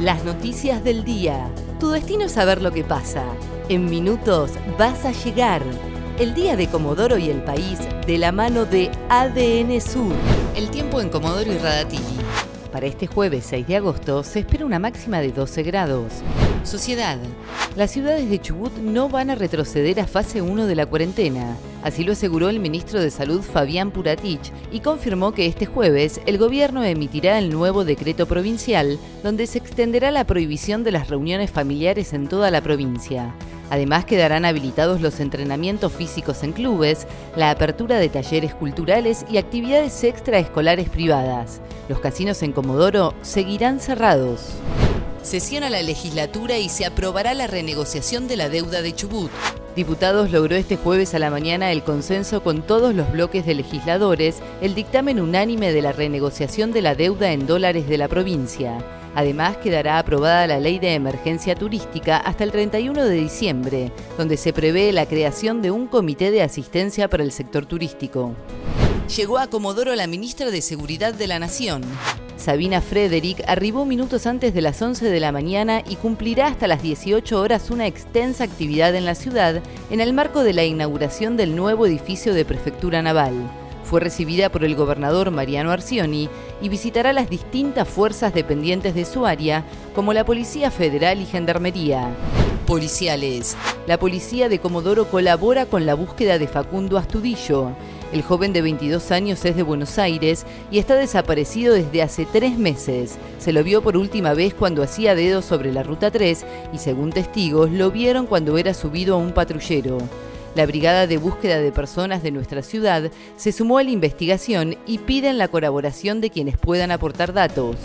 Las noticias del día. Tu destino es saber lo que pasa. En minutos vas a llegar. El día de Comodoro y el país de la mano de ADN Sur. El tiempo en Comodoro y Radatili. Para este jueves 6 de agosto se espera una máxima de 12 grados. Sociedad. Las ciudades de Chubut no van a retroceder a fase 1 de la cuarentena. Así lo aseguró el ministro de Salud Fabián Puratich y confirmó que este jueves el gobierno emitirá el nuevo decreto provincial donde se extenderá la prohibición de las reuniones familiares en toda la provincia. Además quedarán habilitados los entrenamientos físicos en clubes, la apertura de talleres culturales y actividades extraescolares privadas. Los casinos en Comodoro seguirán cerrados. Sesiona la legislatura y se aprobará la renegociación de la deuda de Chubut. Diputados logró este jueves a la mañana el consenso con todos los bloques de legisladores el dictamen unánime de la renegociación de la deuda en dólares de la provincia. Además, quedará aprobada la ley de emergencia turística hasta el 31 de diciembre, donde se prevé la creación de un comité de asistencia para el sector turístico. Llegó a Comodoro la ministra de Seguridad de la Nación. Sabina Frederick arribó minutos antes de las 11 de la mañana y cumplirá hasta las 18 horas una extensa actividad en la ciudad en el marco de la inauguración del nuevo edificio de Prefectura Naval. Fue recibida por el gobernador Mariano Arcioni y visitará las distintas fuerzas dependientes de su área, como la Policía Federal y Gendarmería. Policiales. La policía de Comodoro colabora con la búsqueda de Facundo Astudillo. El joven de 22 años es de Buenos Aires y está desaparecido desde hace tres meses. Se lo vio por última vez cuando hacía dedos sobre la Ruta 3 y según testigos lo vieron cuando era subido a un patrullero. La Brigada de Búsqueda de Personas de nuestra ciudad se sumó a la investigación y piden la colaboración de quienes puedan aportar datos.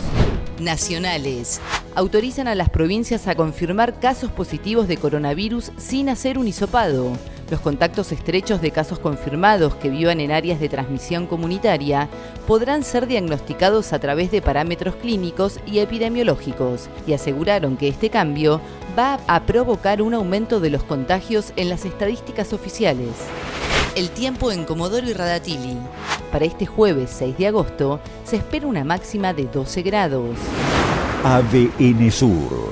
Nacionales. Autorizan a las provincias a confirmar casos positivos de coronavirus sin hacer un hisopado. Los contactos estrechos de casos confirmados que vivan en áreas de transmisión comunitaria podrán ser diagnosticados a través de parámetros clínicos y epidemiológicos y aseguraron que este cambio va a provocar un aumento de los contagios en las estadísticas oficiales. El tiempo en Comodoro y Radatili. Para este jueves 6 de agosto se espera una máxima de 12 grados. ADN Sur,